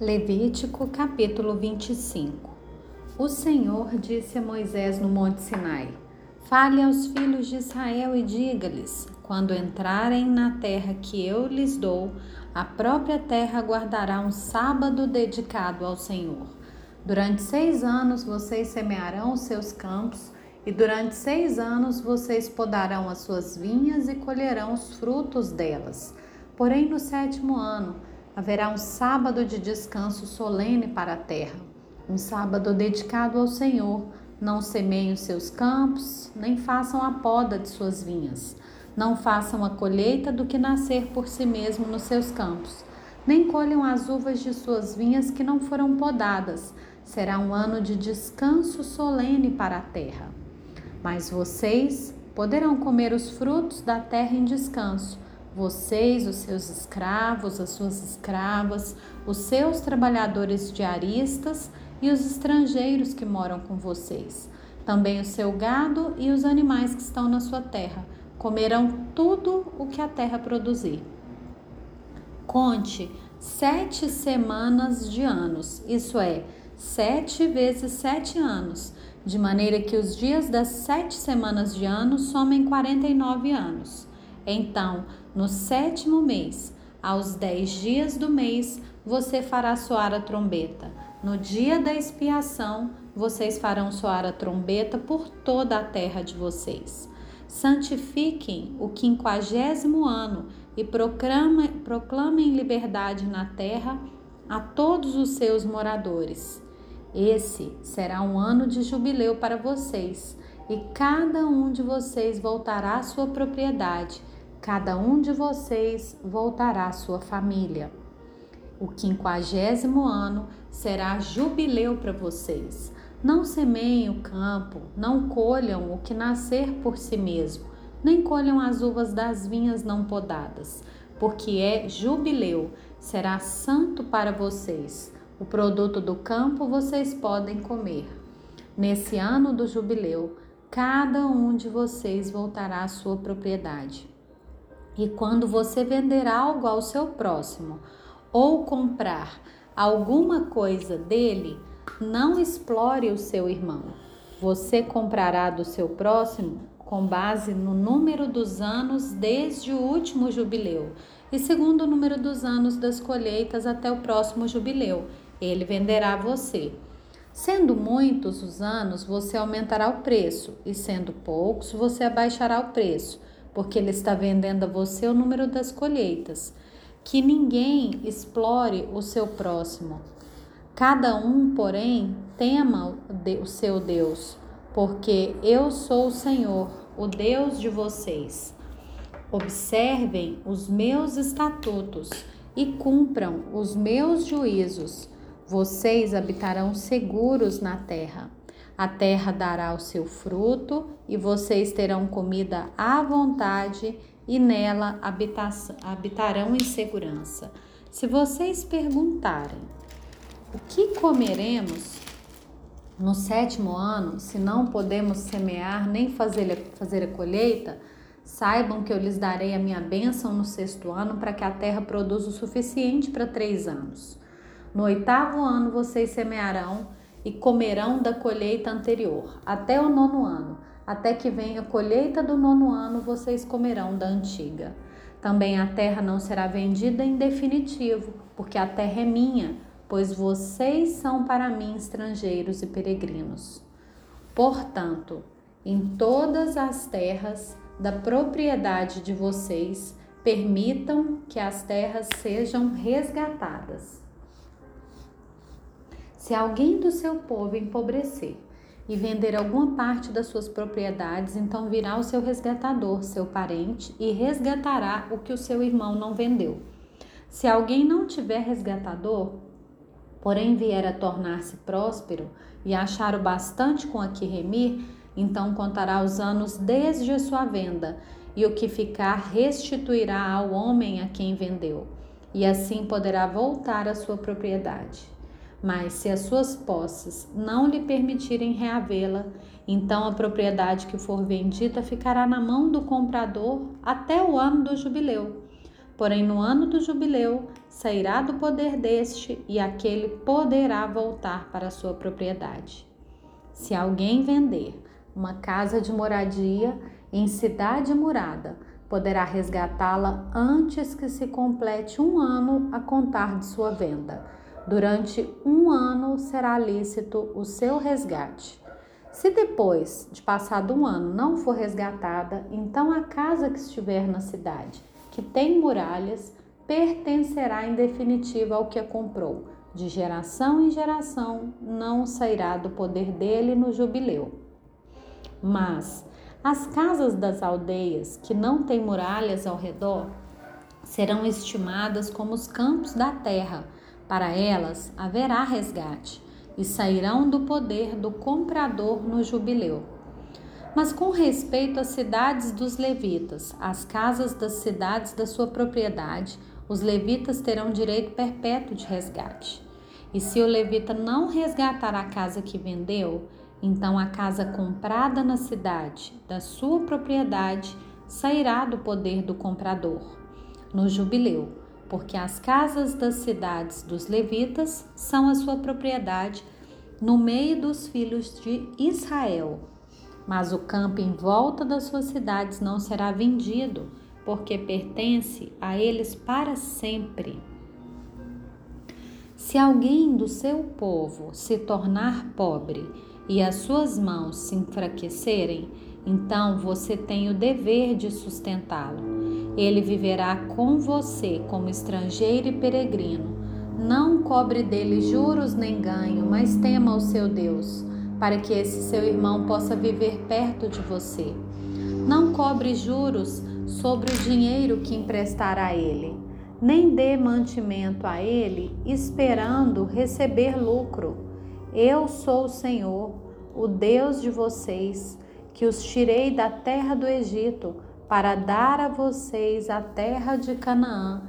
Levítico capítulo 25 O Senhor disse a Moisés no Monte Sinai: Fale aos filhos de Israel e diga-lhes: Quando entrarem na terra que eu lhes dou, a própria terra guardará um sábado dedicado ao Senhor. Durante seis anos vocês semearão os seus campos, e durante seis anos vocês podarão as suas vinhas e colherão os frutos delas. Porém, no sétimo ano, haverá um sábado de descanso solene para a terra, um sábado dedicado ao Senhor. Não semeiem os seus campos, nem façam a poda de suas vinhas. Não façam a colheita do que nascer por si mesmo nos seus campos, nem colham as uvas de suas vinhas que não foram podadas. Será um ano de descanso solene para a terra. Mas vocês poderão comer os frutos da terra em descanso vocês, os seus escravos, as suas escravas, os seus trabalhadores diaristas e os estrangeiros que moram com vocês. Também o seu gado e os animais que estão na sua terra comerão tudo o que a terra produzir. Conte sete semanas de anos, isso é, sete vezes sete anos, de maneira que os dias das sete semanas de ano somem 49 anos. Então, no sétimo mês, aos dez dias do mês, você fará soar a trombeta. No dia da expiação, vocês farão soar a trombeta por toda a terra de vocês. Santifiquem o quinquagésimo ano e proclamem, proclamem liberdade na terra a todos os seus moradores. Esse será um ano de jubileu para vocês, e cada um de vocês voltará à sua propriedade cada um de vocês voltará à sua família. O quinquagésimo ano será jubileu para vocês. Não semeiem o campo, não colham o que nascer por si mesmo, nem colham as uvas das vinhas não podadas, porque é jubileu, será santo para vocês. O produto do campo vocês podem comer. Nesse ano do jubileu, cada um de vocês voltará à sua propriedade. E quando você vender algo ao seu próximo ou comprar alguma coisa dele, não explore o seu irmão. Você comprará do seu próximo com base no número dos anos desde o último jubileu e segundo o número dos anos das colheitas até o próximo jubileu. Ele venderá você. Sendo muitos os anos, você aumentará o preço, e sendo poucos, você abaixará o preço porque ele está vendendo a você o número das colheitas. Que ninguém explore o seu próximo. Cada um, porém, tema o seu Deus, porque eu sou o Senhor, o Deus de vocês. Observem os meus estatutos e cumpram os meus juízos. Vocês habitarão seguros na terra. A terra dará o seu fruto e vocês terão comida à vontade e nela habitarão em segurança. Se vocês perguntarem o que comeremos no sétimo ano, se não podemos semear nem fazer, fazer a colheita, saibam que eu lhes darei a minha bênção no sexto ano para que a terra produza o suficiente para três anos. No oitavo ano vocês semearão e comerão da colheita anterior, até o nono ano. Até que venha a colheita do nono ano, vocês comerão da antiga. Também a terra não será vendida em definitivo, porque a terra é minha, pois vocês são para mim estrangeiros e peregrinos. Portanto, em todas as terras da propriedade de vocês, permitam que as terras sejam resgatadas. Se alguém do seu povo empobrecer e vender alguma parte das suas propriedades, então virá o seu resgatador, seu parente, e resgatará o que o seu irmão não vendeu. Se alguém não tiver resgatador, porém vier a tornar-se próspero e achar o bastante com a que remir, então contará os anos desde a sua venda, e o que ficar restituirá ao homem a quem vendeu, e assim poderá voltar à sua propriedade. Mas se as suas posses não lhe permitirem reavê-la, então a propriedade que for vendida ficará na mão do comprador até o ano do jubileu. Porém, no ano do jubileu, sairá do poder deste e aquele poderá voltar para a sua propriedade. Se alguém vender uma casa de moradia em cidade murada, poderá resgatá-la antes que se complete um ano a contar de sua venda. Durante um ano será lícito o seu resgate. Se depois de passado um ano não for resgatada, então a casa que estiver na cidade, que tem muralhas, pertencerá em definitiva ao que a comprou. De geração em geração não sairá do poder dele no jubileu. Mas as casas das aldeias que não têm muralhas ao redor serão estimadas como os campos da terra. Para elas haverá resgate e sairão do poder do comprador no jubileu. Mas com respeito às cidades dos levitas, as casas das cidades da sua propriedade, os levitas terão direito perpétuo de resgate. E se o levita não resgatar a casa que vendeu, então a casa comprada na cidade da sua propriedade sairá do poder do comprador no jubileu, porque as casas das cidades dos levitas são a sua propriedade no meio dos filhos de Israel. Mas o campo em volta das suas cidades não será vendido, porque pertence a eles para sempre. Se alguém do seu povo se tornar pobre e as suas mãos se enfraquecerem, então você tem o dever de sustentá-lo. Ele viverá com você como estrangeiro e peregrino. Não cobre dele juros nem ganho, mas tema o seu Deus, para que esse seu irmão possa viver perto de você. Não cobre juros sobre o dinheiro que emprestará a ele, nem dê mantimento a ele esperando receber lucro eu sou o Senhor, o Deus de vocês, que os tirei da terra do Egito para dar a vocês a terra de Canaã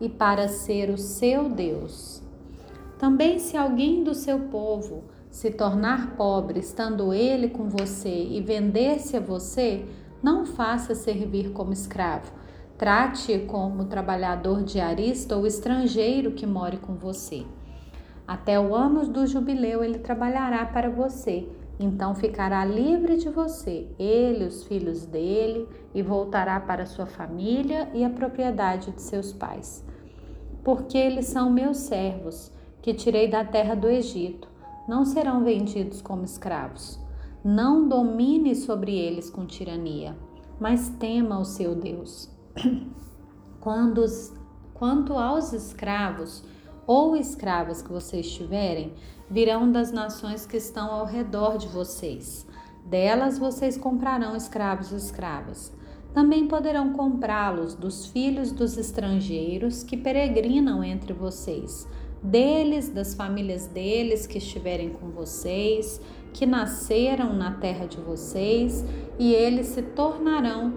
e para ser o seu Deus. Também, se alguém do seu povo se tornar pobre, estando ele com você e vender-se a você, não faça servir como escravo. Trate-o como trabalhador diarista ou estrangeiro que more com você. Até o ano do jubileu ele trabalhará para você. Então ficará livre de você, ele, os filhos dele, e voltará para sua família e a propriedade de seus pais. Porque eles são meus servos, que tirei da terra do Egito. Não serão vendidos como escravos. Não domine sobre eles com tirania, mas tema o seu Deus. Quando quanto aos escravos, ou escravas que vocês tiverem virão das nações que estão ao redor de vocês. Delas vocês comprarão escravos e escravas. Também poderão comprá-los dos filhos dos estrangeiros que peregrinam entre vocês, deles, das famílias deles que estiverem com vocês, que nasceram na terra de vocês, e eles se tornarão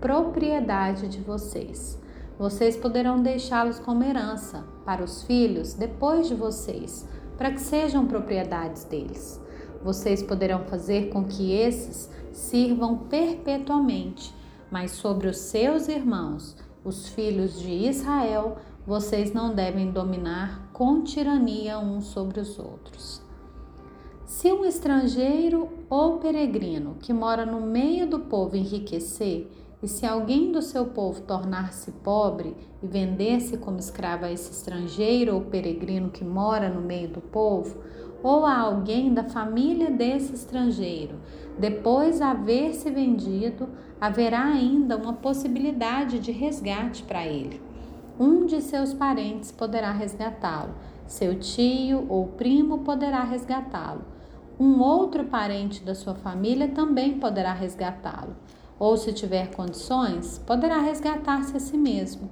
propriedade de vocês. Vocês poderão deixá-los como herança para os filhos depois de vocês, para que sejam propriedades deles. Vocês poderão fazer com que esses sirvam perpetuamente, mas sobre os seus irmãos, os filhos de Israel, vocês não devem dominar com tirania uns sobre os outros. Se um estrangeiro ou peregrino que mora no meio do povo enriquecer, e se alguém do seu povo tornar-se pobre e vender-se como escravo a esse estrangeiro ou peregrino que mora no meio do povo, ou a alguém da família desse estrangeiro, depois haver se vendido, haverá ainda uma possibilidade de resgate para ele. Um de seus parentes poderá resgatá-lo, seu tio ou primo poderá resgatá-lo. Um outro parente da sua família também poderá resgatá-lo ou se tiver condições, poderá resgatar-se a si mesmo.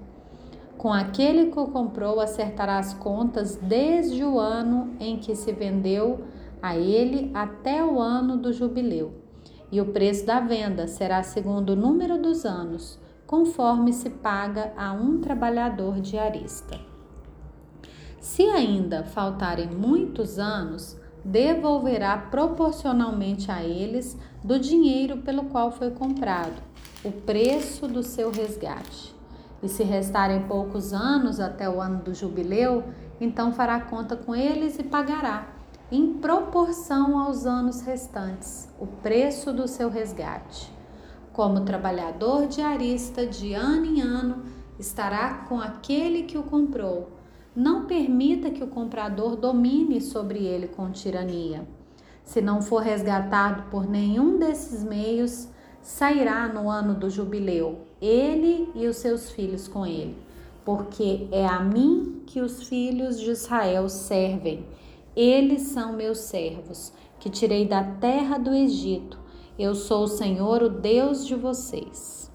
Com aquele que o comprou, acertará as contas desde o ano em que se vendeu a ele até o ano do jubileu. E o preço da venda será segundo o número dos anos, conforme se paga a um trabalhador diarista. Se ainda faltarem muitos anos, devolverá proporcionalmente a eles do dinheiro pelo qual foi comprado, o preço do seu resgate. E se restarem poucos anos até o ano do jubileu, então fará conta com eles e pagará, em proporção aos anos restantes, o preço do seu resgate. Como trabalhador diarista, de ano em ano, estará com aquele que o comprou. Não permita que o comprador domine sobre ele com tirania. Se não for resgatado por nenhum desses meios, sairá no ano do jubileu, ele e os seus filhos com ele, porque é a mim que os filhos de Israel servem. Eles são meus servos, que tirei da terra do Egito. Eu sou o Senhor, o Deus de vocês.